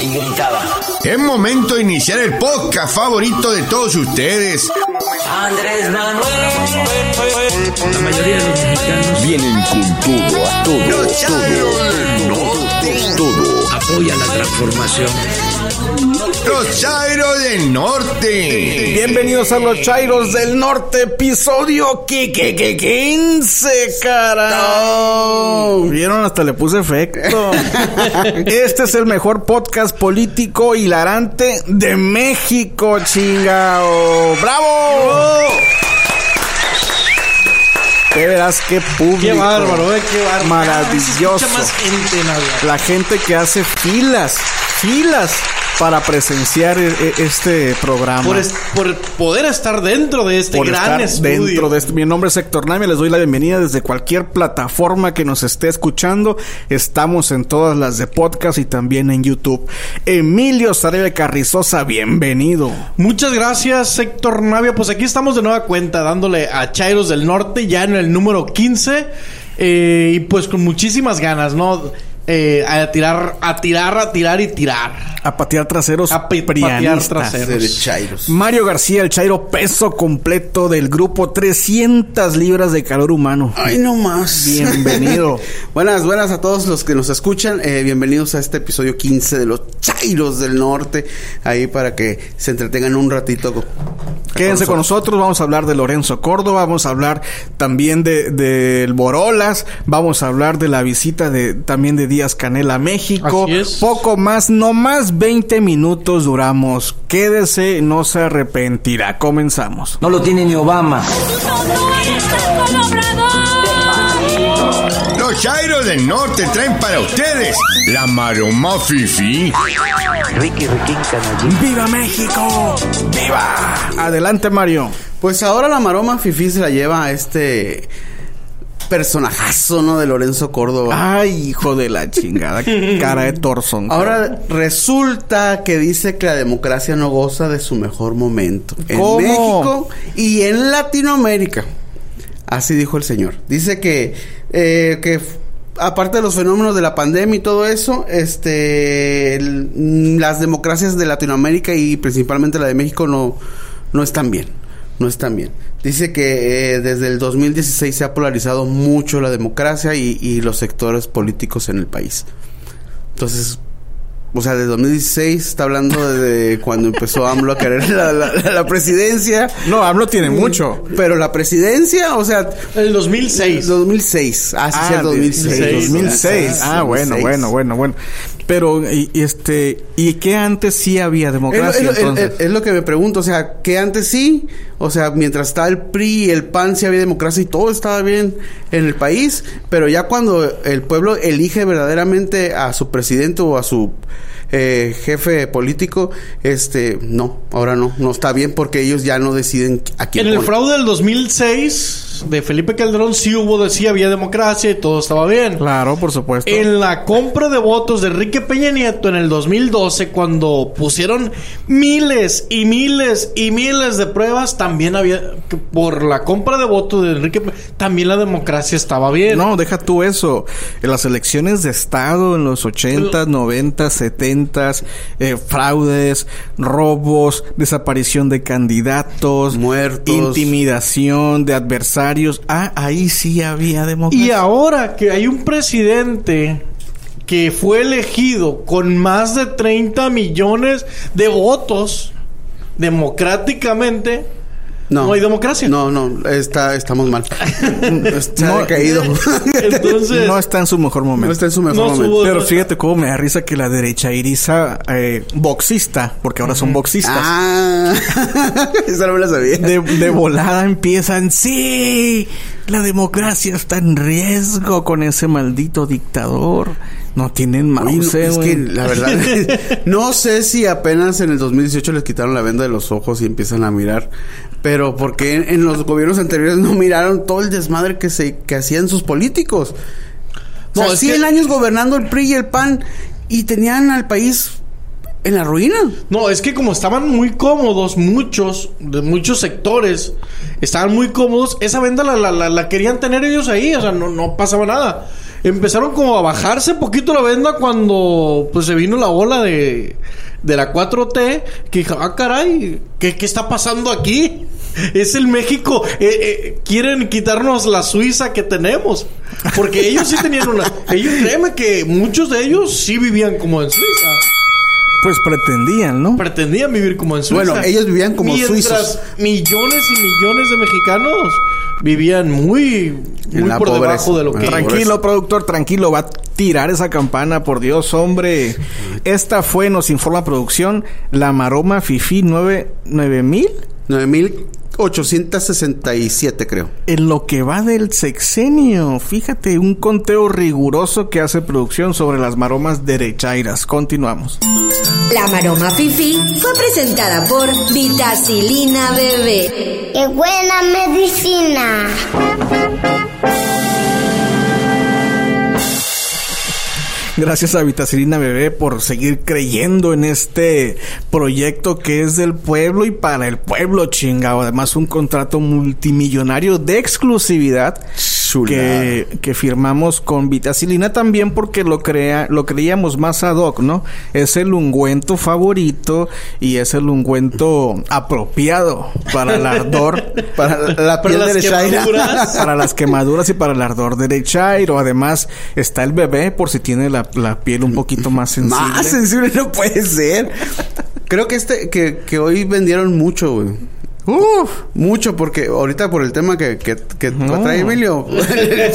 y gritaba. Es momento de iniciar el podcast favorito de todos ustedes. Andrés Manuel. La mayoría de los mexicanos Vienen con todo, a todo, Chairos del Norte. todo. apoyan la transformación. Los Chairos del Norte. Bienvenidos a los Chairos del Norte, episodio que, que, que 15, carajo. Vieron, hasta le puse efecto. este es el mejor podcast político hilarante de México, chingao. ¡Bravo! Qué verás, qué público. Qué bárbaro, eh, qué bárbaro. Maravilloso. Más gente. La gente que hace filas, filas para presenciar e- e- este programa. Por, es- por poder estar dentro de este por gran estar estudio. dentro de este. Mi nombre es Héctor Navia, les doy la bienvenida desde cualquier plataforma que nos esté escuchando. Estamos en todas las de podcast y también en YouTube. Emilio Sarabia Carrizosa, bienvenido. Muchas gracias, Héctor Navia. Pues aquí estamos de nueva cuenta, dándole a Chairos del Norte, ya en el número 15. eh, y pues con muchísimas ganas, ¿no? Eh, a tirar, a tirar, a tirar y tirar. A patear traseros A patear traseros. De Chairos. Mario García, el Chairo peso completo del grupo 300 libras de calor humano. Ay, no más. Bienvenido. buenas, buenas a todos los que nos escuchan. Eh, bienvenidos a este episodio 15 de los Chairos del Norte. Ahí para que se entretengan un ratito. Quédense con nosotros, vamos a hablar de Lorenzo Córdoba, vamos a hablar también de del Borolas, vamos a hablar de la visita de también de Díaz Canel a México. Así es. Poco más, no más 20 minutos duramos. Quédese, no se arrepentirá. Comenzamos. No lo tiene ni Obama. Los Chairos del Norte traen para ustedes la maroma fifi. ¡Viva México! ¡Viva! Adelante, Mario. Pues ahora la maroma Fifi se la lleva a este personajazo, ¿no? De Lorenzo Córdoba. Ay, hijo de la chingada. Cara de Torson. Ahora resulta que dice que la democracia no goza de su mejor momento. En. México y en Latinoamérica. Así dijo el señor. Dice que, eh, que aparte de los fenómenos de la pandemia y todo eso, este, el- las democracias de Latinoamérica y principalmente la de México no, no están bien. No están bien. Dice que eh, desde el 2016 se ha polarizado mucho la democracia y, y los sectores políticos en el país. Entonces, o sea, de 2016 está hablando de cuando empezó AMLO a querer la, la- la presidencia. No, AMLO tiene mucho. Pero la presidencia, o sea, El 2006. 2006. Ah, sí, Ah, sí, el 2006. 2006. Ah, bueno, 2006. bueno, bueno, bueno. Pero, y, y este, ¿y qué antes sí había democracia? es lo- entonces? es- es lo que me pregunto, o sea, que antes sí, o sea, mientras estaba el PRI y el PAN sí había democracia y todo estaba bien en el país, pero ya cuando el pueblo elige verdaderamente a su presidente o a su eh, jefe político, este, no, ahora no, no está bien porque ellos ya no deciden a quién En el fraude del 2006 de Felipe Calderón sí hubo, de- sí había democracia y todo estaba bien. Claro, por supuesto. En la compra de votos de Enrique Peña Nieto en el 2012, cuando pusieron miles y miles y miles de pruebas, también había, por la compra de votos de Enrique, también la democracia estaba bien. No, deja tú eso. En las elecciones de Estado en los 80, 90, 70, eh, fraudes, robos, desaparición de candidatos, Muertos. intimidación de adversarios. Ah, ahí sí había democracia. Y ahora que hay un presidente que fue elegido con más de 30 millones de votos democráticamente, no, hay democracia. No, no, está, estamos mal. está No. Entonces, no está en su mejor momento. no está en su mejor No momento. subo- Pero fíjate cómo me da risa que la derecha iriza eh, boxista, porque ahora son boxistas. Ah, esa no me la sabía. De, de volada empiezan, sí, la democracia está en riesgo con ese maldito dictador. No tienen mouse, es güey. que la verdad, no sé si apenas en el 2018 les quitaron la venda de los ojos y empiezan a mirar, pero porque en, en los gobiernos anteriores no miraron todo el desmadre que se que hacían sus políticos. O No, sea, es 100 que- años gobernando el PRI y el PAN y tenían al país en la ruina. No, es que como estaban muy cómodos, muchos, de muchos sectores, estaban muy cómodos, esa venda la, la, la- querían tener ellos ahí, o sea, no, no pasaba nada. empezaron como a bajarse poquito la venda cuando pues se vino la ola de, de la 4T. Que dijo, ah, caray, ¿qué, qué está pasando aquí? Es el México. Eh, eh, quieren quitarnos la Suiza que tenemos. Porque ellos sí tenían una. Ellos, créeme que muchos de ellos sí vivían como en Suiza. Pues pretendían, ¿no? Pretendían vivir como en Suiza. Bueno, ellos vivían como Mientras. Millones y millones de mexicanos vivían muy, muy por debajo de lo que. Tranquilo, productor, tranquilo, va a tirar esa campana, por Dios, hombre. Esta fue, nos informa producción, la maroma Fifi 9000. 9000 867, creo. En lo que va del sexenio, fíjate, un conteo riguroso que hace producción sobre las maromas derechairas. Continuamos. La maroma fifi fue presentada por Vitacilina Bebé. ¡Qué buena medicina! Gracias a Vitacilina Bebé por seguir creyendo en este proyecto que es del pueblo y para el pueblo chingado. Además, un contrato multimillonario de exclusividad que, que firmamos con Vitacilina también porque lo crea, lo creíamos más ad hoc, ¿no? Es el ungüento favorito y es el ungüento apropiado para el ardor, Para la Para piel de Shaira. para las quemaduras y para el ardor de Chairo. Además, está el bebé por si tiene la, la piel un poquito más sensible. Más sensible no puede ser. Creo que este, que, que hoy vendieron mucho, güey. Uf, mucho, porque ahorita por el tema que, que, que No. trae Emilio.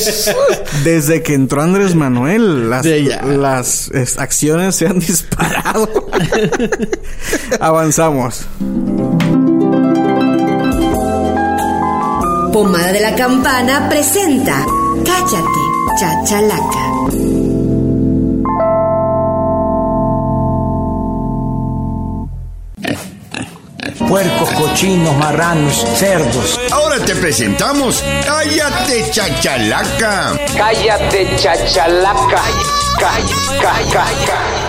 Desde que entró Andrés Manuel, las, las es, acciones se han disparado. Avanzamos. Pomada de la Campana presenta Cállate, Chachalaca. Puercos, cochinos, marranos, cerdos. Ahora te presentamos Cállate Chachalaca. Cállate, chachalaca.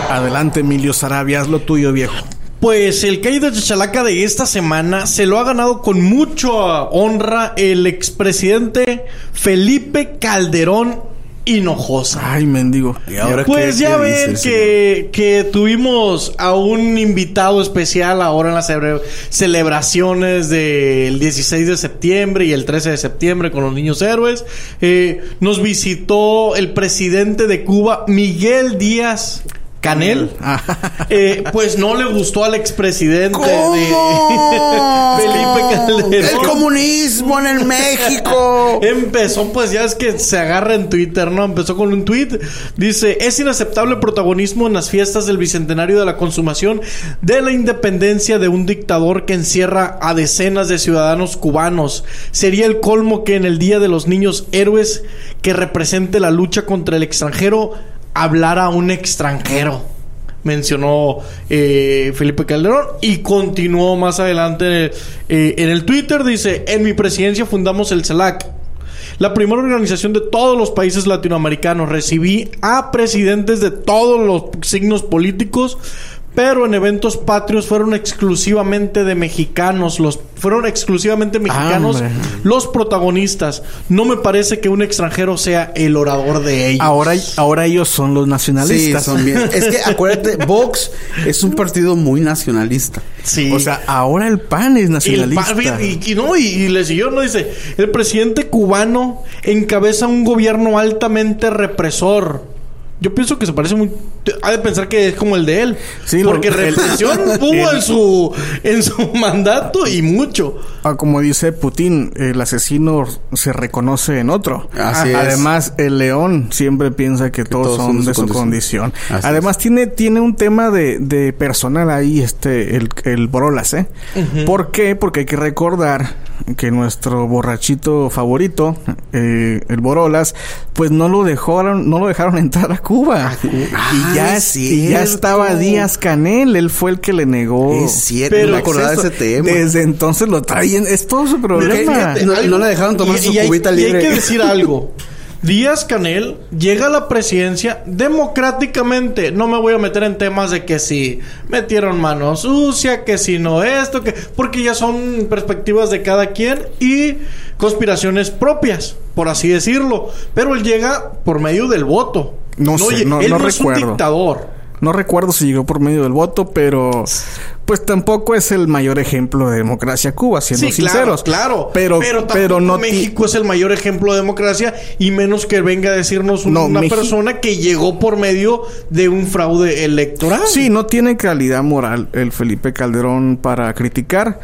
Adelante, Emilio Sarabia, haz lo tuyo, viejo. Pues el caído de Chachalaca de esta semana se lo ha ganado con mucha honra el expresidente Felipe Calderón Hinojosa. Ay, mendigo. ¿Y ahora Pues qué- ya qué ven dices, que, que tuvimos a un invitado especial ahora en las celebraciones del 16 de septiembre y el 13 de septiembre con los niños héroes. Eh, nos visitó el presidente de Cuba, Miguel Díaz Canel. Eh, pues no le gustó al expresidente de Felipe Calderón. El comunismo en el México. Empezó, pues ya es que se agarra en Twitter, ¿no? Empezó con un tweet. Dice: Es inaceptable el protagonismo en las fiestas del bicentenario de la consumación de la independencia de un dictador que encierra a decenas de ciudadanos cubanos. Sería el colmo que en el Día de los Niños Héroes, que represente la lucha contra el extranjero, hablara un extranjero mencionó eh, Felipe Calderón y continuó más adelante eh, en el Twitter dice en mi presidencia fundamos el CELAC la primera organización de todos los países latinoamericanos. Recibí a presidentes de todos los signos políticos pero en eventos patrios fueron exclusivamente de mexicanos los fueron exclusivamente mexicanos Hombre. los protagonistas no me parece que un extranjero sea el orador de ellos Ahora, ahora ellos son los Sí, nacionalistas. son bien. Es que acuérdate, Vox es un partido muy nacionalista. Sí. O sea, ahora el PAN es el nacionalista. y no, y, y le siguió, no dice, el presidente cubano encabeza un gobierno altamente represor. Yo pienso que se parece muy... Ha de pensar que es como el de él. Sí, porque lo- represión hubo en su, en su mandato y mucho. Ah, como dice Putin, el asesino se reconoce en otro. Así es. Además, el león siempre piensa que, todos, son de su condición. Así Además, tiene, tiene un tema de, de personal ahí, este, el, el Borolas, ¿eh? ¿Por qué? Porque hay que recordar que nuestro borrachito favorito, eh, el Borolas, pues no lo dejaron, no lo dejaron entrar a Cuba. y ya, es y ya estaba Díaz Canel, él fue el que le negó. Es cierto, Pero no ese tema. Desde entonces lo traen, es todo su problema. No- no le dejaron tomar su hay- cubita y libre. hay que decir algo. Díaz Canel llega a la presidencia democráticamente. No me voy a meter en temas de que si metieron mano sucia, que si no esto, que porque ya son perspectivas de cada quien y conspiraciones propias, por así decirlo. Pero él llega por medio del voto. No sé, no- él no no es un recuerdo. dictador. No recuerdo si llegó por medio del voto, pero pues tampoco es el mayor ejemplo de democracia Cuba, siendo Sí, sinceros. claro, claro. Pero, pero, no México es el mayor ejemplo de democracia y menos que venga a decirnos un- No, una persona que llegó por medio de un fraude electoral. Sí, no tiene calidad moral el Felipe Calderón para criticar,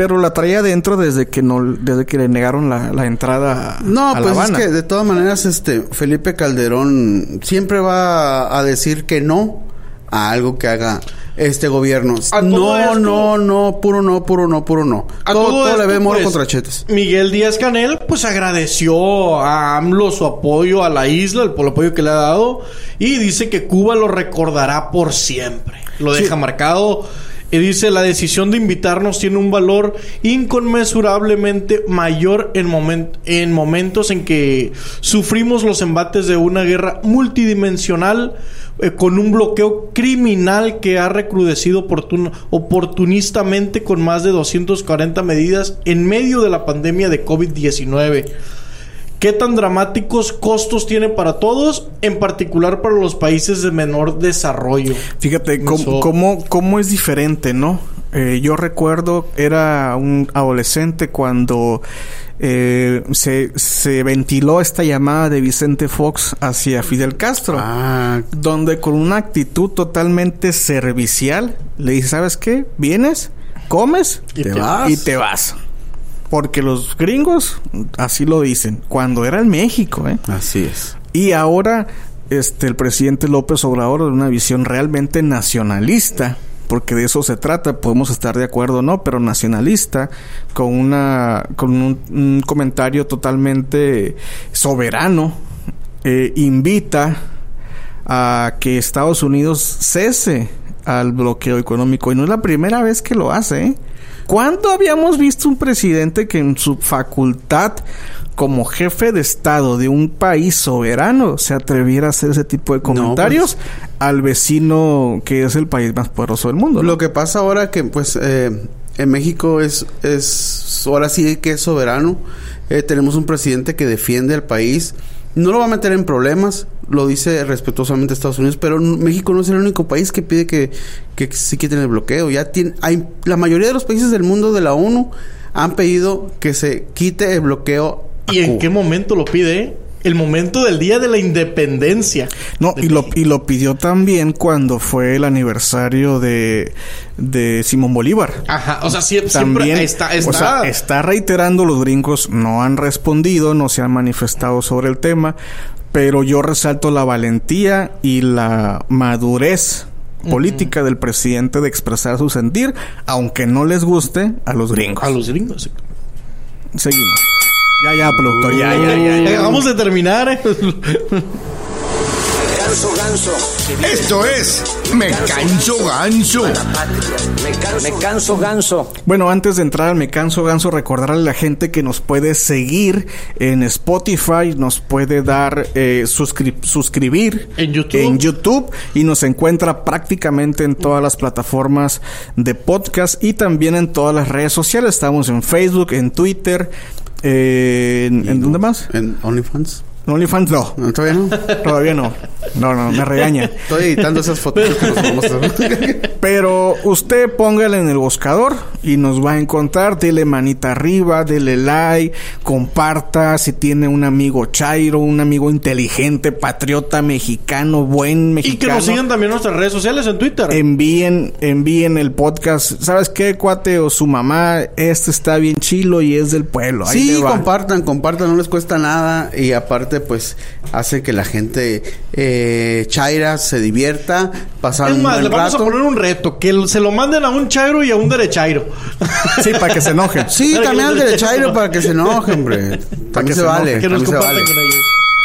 pero la traía dentro desde que no, desde que le negaron la, la entrada No, a La pues es Habana. que de todas maneras, este Felipe Calderón siempre va a decir que no a algo que haga este gobierno. A No, esto- no, no, puro no, puro no, puro no. A todo todo esto, le ve moro pues, contra chetes. Miguel Díaz Canel, pues agradeció a AMLO su apoyo a la isla, el, por el apoyo que le ha dado, y dice que Cuba lo recordará por siempre. Lo deja marcado. Y dice, la decisión de invitarnos tiene un valor inconmensurablemente mayor en, momen- en momentos en que sufrimos los embates de una guerra multidimensional eh, con un bloqueo criminal que ha recrudecido oportun- oportunistamente con más de 240 medidas en medio de la pandemia de COVID-19. ¿Qué tan dramáticos costos tiene para todos, en particular para los países de menor desarrollo? Fíjate cómo, cómo, cómo es diferente, ¿no? Eh, yo recuerdo, era un adolescente cuando eh, se, se ventiló esta llamada de Vicente Fox hacia Fidel Castro. Ah, donde con una actitud totalmente servicial le dice, ¿sabes qué? ¿Vienes? ¿Comes? Y te vas. Y te vas. Porque los gringos así lo dicen. Cuando era en México, ¿eh? así es. Y ahora, este, el presidente López Obrador, de una visión realmente nacionalista, porque de eso se trata, podemos estar de acuerdo o no, pero nacionalista, con una, con un, un comentario totalmente soberano, eh, invita a que Estados Unidos cese al bloqueo económico. Y no es la primera vez que lo hace, ¿eh? ¿Cuándo habíamos visto un presidente que en su facultad como jefe de Estado de un país soberano se atreviera a hacer ese tipo de comentarios al vecino que es el país más poderoso del mundo? ¿no? Lo que pasa ahora que pues eh, en México es es ahora sí que es soberano. Eh, tenemos un presidente que defiende al país. No lo va a meter en problemas, lo dice respetuosamente Estados Unidos, pero México no es el único país que pide que, que se quiten el bloqueo. Ya tiene, hay, la mayoría de los países del mundo de la ONU han pedido que se quite el bloqueo. a ¿Y en Cuba. qué momento lo pide? El momento del día de la independencia. No, y lo, y lo pidió también cuando fue el aniversario de, de Simón Bolívar. Ajá, o sea, siempre También está, está. O sea, está reiterando, los gringos no han respondido, no se han manifestado sobre el tema, pero yo resalto la valentía y la madurez política del presidente de expresar su sentir, aunque no les guste a los gringos. a los gringos. Seguimos. Ya, ya, productor, ya, ya, ya. ya. Acabamos de terminar. Esto es Me Canso Ganso. Me, can- me canso, ganso. Bueno, antes de entrar al Me Canso Ganso, recordarle a la gente que nos puede seguir en Spotify, nos puede dar eh, suscri- suscribir En YouTube. en YouTube y nos encuentra prácticamente en todas las plataformas de podcast y también en todas las redes sociales. Estamos en Facebook, en Twitter, eh, en, ¿en dónde más? ¿En OnlyFans? En OnlyFans no, No, todavía no. todavía no. No, no, me regaña. Estoy editando esas fotos que nos vamos a Pero usted póngale en el buscador y nos va a encontrar. Dele manita arriba, dele like, comparta. Si tiene un amigo chairo, un amigo inteligente, patriota, mexicano, buen y mexicano. que nos sigan también en nuestras redes sociales en Twitter. Envíen, envíen el podcast. ¿Sabes qué, cuate? O su mamá, este está bien chilo y es del pueblo. Ahí Sí, le va. compartan, compartan, no les cuesta nada y aparte pues hace que la gente eh, chaira se divierta, pasar es un buen le vamos rato. a poner un reto: que se lo manden a un chairo y a un derechairo. Sí, para que se enojen. Sí, Para también al derechairo para que se enoje, hombre. También que se se vale, que nos también se vale. con ellos.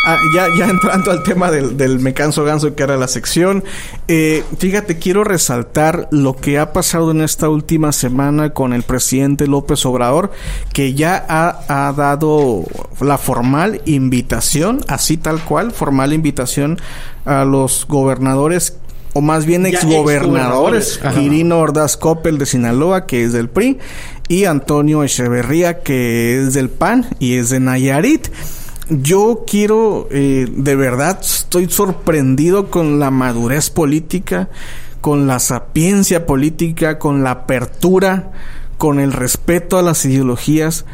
Ah, ya, ya entrando al tema del, del Me Canso Ganso, que era la sección. eh, fíjate, quiero resaltar lo que ha pasado en esta última semana con el presidente López Obrador, que ya ha, ha dado la formal invitación, así tal cual, formal invitación a los gobernadores o más bien exgobernadores. Ajá. Quirino Ordaz Coppel de Sinaloa, que es del PRI, y Antonio Echeverría, que es del PAN y es de Nayarit. Yo quiero, eh, de verdad, estoy sorprendido con la madurez política, con la sapiencia política, con la apertura, con el respeto a las ideologías,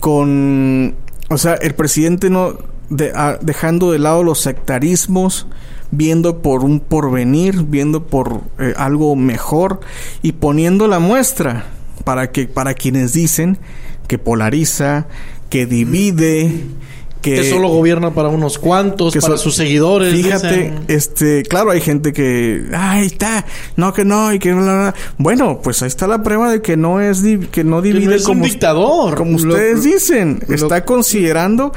con, o sea, el presidente no, de- a- dejando de lado los sectarismos, viendo por un porvenir, viendo por eh, algo mejor y poniendo la muestra para que para quienes dicen que polariza, que divide, que, Que solo gobierna para unos cuantos, que para sus seguidores. Fíjate, dicen. este, claro, hay gente que, ahí está, no que no y que bla, bla, bla". Bueno, pues ahí está la prueba de que no es que no Que divide no es un como dictador. como Lo- ustedes dicen, lo- está considerando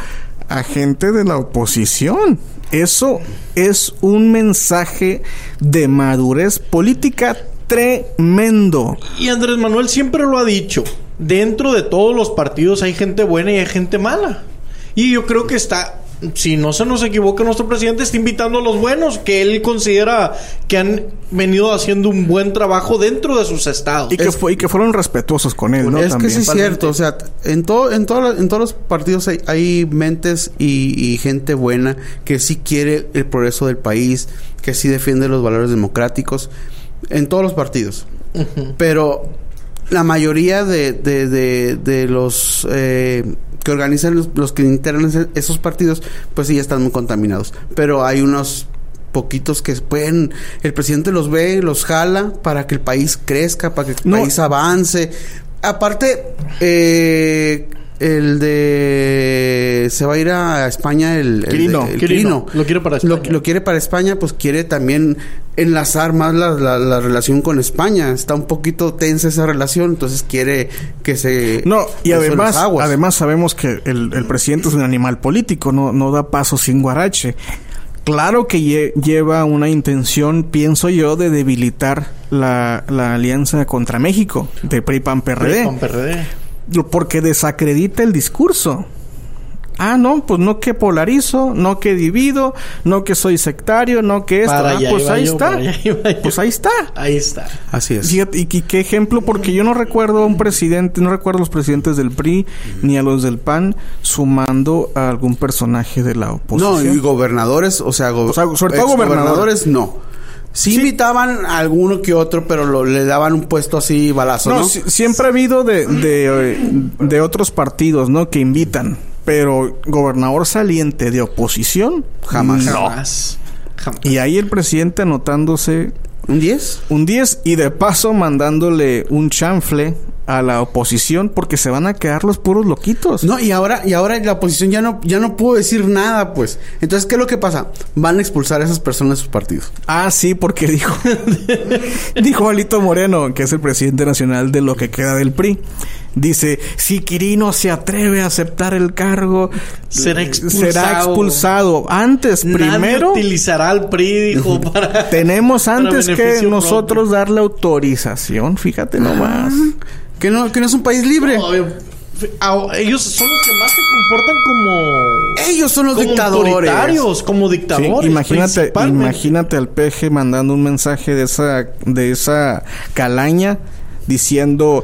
a gente de la oposición. Eso es un mensaje de madurez política tremendo. Y Andrés Manuel siempre lo ha dicho. Dentro de todos los partidos hay gente buena y hay gente mala. Y yo creo que está, si no se nos equivoca nuestro presidente, está invitando a los buenos, que él considera que han venido haciendo un buen trabajo dentro de sus estados. Y que, fue, y que fueron respetuosos con él, ¿no? es También. que sí es cierto, o sea, en todo, en todo, en todos los partidos hay, hay mentes y, y gente buena que sí quiere el progreso del país, que sí defiende los valores democráticos, en todos los partidos. Pero la mayoría de, de, de, de los eh, que organizan los, los que integran esos partidos, pues sí ya están muy contaminados. Pero hay unos poquitos que pueden, el presidente los ve, los jala para que el país crezca, para que el No. país avance. Aparte, eh, el de se va a ir a España el, el Quirino. de- el Quirino. Lo quiere para España. lo quiere para España, pues quiere también enlazar más la, la- la relación con España. Está un poquito tensa esa relación, entonces quiere que se... No, y además, además sabemos que el, el presidente es un animal político, no, no da paso sin guarache. Claro que lle- lleva una intención, pienso yo, de debilitar la, la alianza contra México de PRI Porque desacredita el discurso. Ah, no, pues no que polarizo, no que divido, no que soy sectario, no que esto. Para Ah, pues ahí yo, está. Pues ahí está. Ahí está. Así es. Fíjate, y, y qué ejemplo, porque yo no recuerdo a un presidente, no recuerdo a los presidentes del PRI ni a los del PAN sumando a algún personaje de la No, oposición. y gobernadores, o sea, go- O sea, sobre todo exgobernadores, no. Sí, invitaban a alguno que otro, pero lo- le daban un puesto así balazo, ¿no? No, si- siempre ha habido de, de, de otros partidos, ¿no? Que invitan. Pero gobernador saliente de oposición, Jamás. No. Jamás. Jamás. Y ahí el presidente anotándose ¿Un 10? un 10 y de paso mandándole un chanfle a la oposición porque se van a quedar los puros loquitos. No, y ahora, y ahora la oposición ya no, ya no pudo decir nada, pues. Entonces, ¿qué es lo que pasa? Van a expulsar a esas personas de sus partidos. Ah, sí, porque dijo dijo Alito Moreno, que es el presidente nacional de lo que queda del PRI. Dice, si Quirino se atreve a aceptar el cargo, Será eh, expulsado. será expulsado. Antes, primero, utilizará al PRI, dijo, para... tenemos para antes que nosotros darle autorización. Fíjate nomás. Que no, que no es un país libre. Ellos son los que más se comportan como... Ellos son los como dictadores. como Sí, dictadores. imagínate, imagínate al peje mandando un mensaje de esa, de esa calaña diciendo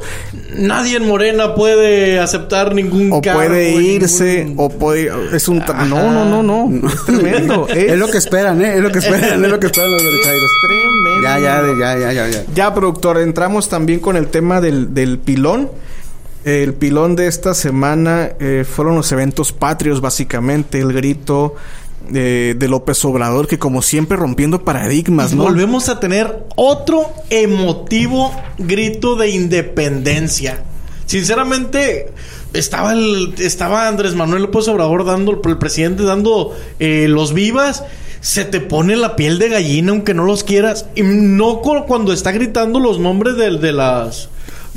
Nadie en Morena puede aceptar ningún o cargo, puede irse ningún- o puede es un tra- no no no no es tremendo es, Es lo que esperan, ¿eh? Es lo que esperan, es lo que esperan los derechairos. tremendo Ya, ya, ya, ya, ya, ya. ya productor entramos también con el tema del, del pilón el pilón de esta semana eh, fueron los eventos patrios básicamente el grito de, de López Obrador que como siempre rompiendo paradigmas no Volvemos a tener otro emotivo grito de independencia. Sinceramente, estaba el, estaba Andrés Manuel López Obrador dando, el presidente dando eh, los vivas. Se te pone la piel de gallina aunque no los quieras. Y no cu- cuando está gritando los nombres de, de las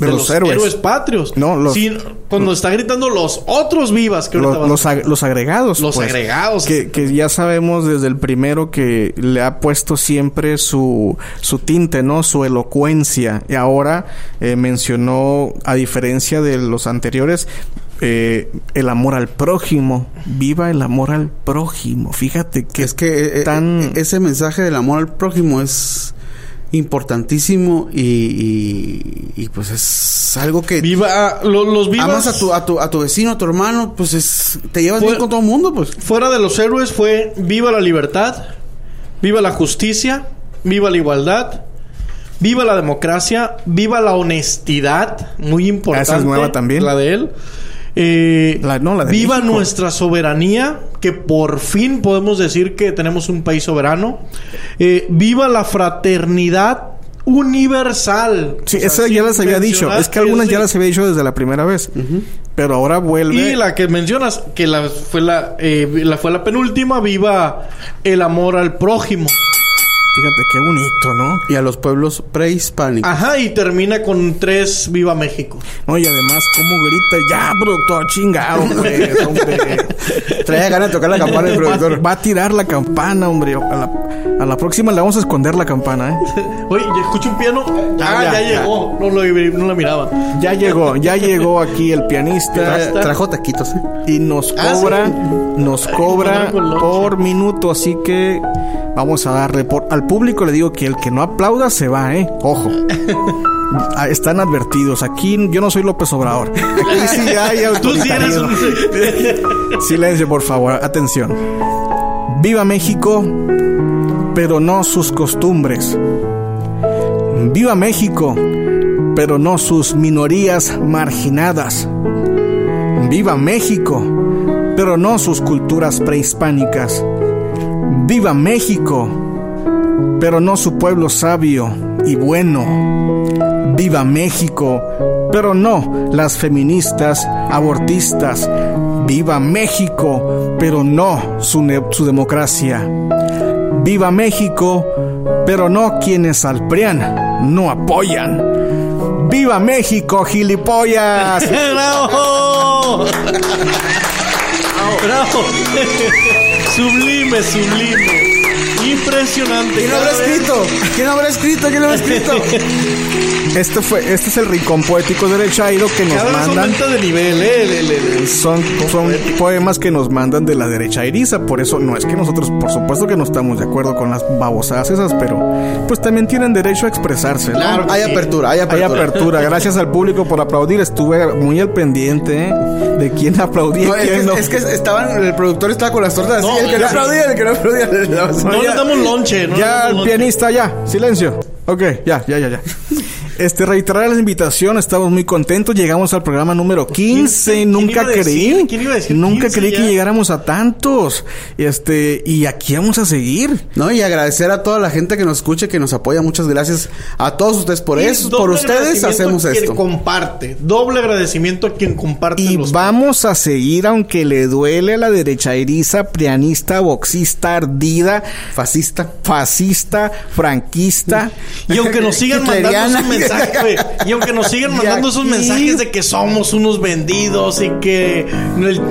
De los héroes. patrios. No, los- Sí, cuando está gritando los otros vivas que ahorita Los, los, ag- los agregados. Los pues, agregados. Que, que ya sabemos desde el primero que le ha puesto siempre su, su tinte, ¿no? Su elocuencia. Y ahora eh, mencionó, a diferencia de los anteriores, eh, el amor al prójimo. Viva el amor al prójimo. Fíjate que es que eh, tan... ese mensaje del amor al prójimo es importantísimo y, y, y, pues es algo que Viva, lo- los vivas. amas a tu, a tu a tu vecino, a tu hermano, pues es te llevas bien con todo el mundo, pues. Fuera de los héroes fue viva la libertad, viva la justicia, viva la igualdad, viva la democracia, viva la honestidad, muy importante. Esa es nueva también. La de él. Eh, La- no, la de viva México. nuestra soberanía, que por fin podemos decir que tenemos un país soberano. Eh, viva la fraternidad universal. Sí, O sea, esa ya las había dicho. Es que algunas ya las había dicho desde la primera vez. Pero ahora vuelve. y la que mencionas, que la fue la, eh, la fue la penúltima, viva el amor al prójimo. Fíjate qué bonito, ¿no? Y a los pueblos prehispánicos. Ajá, y termina con tres Viva México. No, y además, cómo grita, ya, productor, chingado, hombre, hombre. Traía ganas de tocar la campana el productor. Va a tirar la campana, hombre. A la, a la próxima le vamos a esconder la campana, ¿eh? Oye, ¿ya escucho un piano? Ah, ya, ya, ya. llegó. No, lo, no la miraba. Ya llegó, ya llegó aquí el pianista Tra- trajo taquitos, ¿eh? y nos Ah, cobra, sí. nos cobra por minuto, así que vamos a darle por al público le digo que el que no aplauda se va, ¿eh? Ojo. Ah, Están advertidos. Aquí yo no soy López Obrador. Aquí sí hay Tú sí eres autoritarismo. un... Silencio, por favor. Atención. Viva México, pero no sus costumbres. Viva México, pero no sus minorías marginadas. Viva México, pero no sus culturas prehispánicas. Viva México, pero no su pueblo sabio y bueno. Viva México, pero no las feministas abortistas. Viva México, pero no su, su democracia. Viva México, pero no quienes al PRIAN no apoyan. ¡Viva México, gilipollas! ¡Bravo! ¡Bravo! sublime, sublime. Impresionante. ¿Quién lo habrá escrito? ¿Quién lo habrá escrito? ¿Quién lo habrá escrito? Este fue, este es el rincón poético de Chairo que nos Cada mandan. de nivel, ¿eh? Son, son poemas que nos mandan de la derecha eriza. Por eso no es que nosotros, por supuesto que no estamos de acuerdo con las babosadas esas, pero pues también tienen derecho a expresarse. ¿no? Claro que Hay sí. apertura, hay Hay apertura. apertura. Gracias al público por aplaudir. Estuve muy al pendiente ¿eh? de quién aplaudía No, y es, quién que, no. es que estaban, el productor estaba con las tortas así, No, el que no aplaudía, el que no aplaudía. No damos lonche, ¿no? le ya, el pianista, ya. Silencio. Ok, ya, ya, ya, ya. Este, reiterar la invitación, estamos muy contentos. Llegamos al programa número 15. ¿Quién Nunca decir? creí. ¿Quién iba a decir Nunca 15 creí ya? que llegáramos a tantos. Este, y aquí vamos a seguir. No, y agradecer a toda la gente que nos escucha, que nos apoya. Muchas gracias a todos ustedes por Y eso. Por ustedes hacemos a quien esto. comparte. Doble agradecimiento a quien comparte Y los vamos a seguir, aunque le duele a la derecha eriza, prianista, boxista, ardida, Fascista. fascista, franquista. Y aunque nos sigan mandando Güey, y aunque nos sigan mandando esos mensajes de que somos unos vendidos y que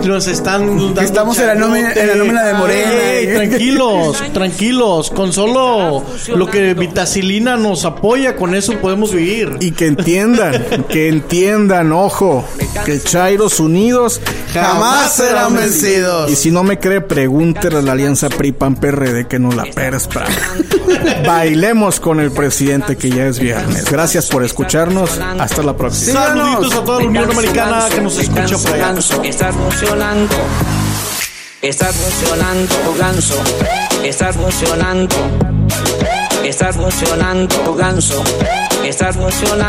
nos están dando estamos en la nómina- en la nómina de Morena. Ey, tranquilos, tranquilos, con solo lo que Vitacilina nos apoya, con eso podemos vivir. Y que entiendan, que entiendan, ojo, que Chairos Unidos Jamás serán vencidos. Y si no me cree, pregúntele a la alianza PRI-PAN-PRD que no la perspa. Bailemos con el presidente que ya es viernes. Gracias por escucharnos. Hasta la próxima. Saluditos a toda la Unión Americana que nos escucha por allá. Ganso, está funcionando. Está funcionando, ganso. Está funcionando. Está funcionando, ganso. Está funcionando.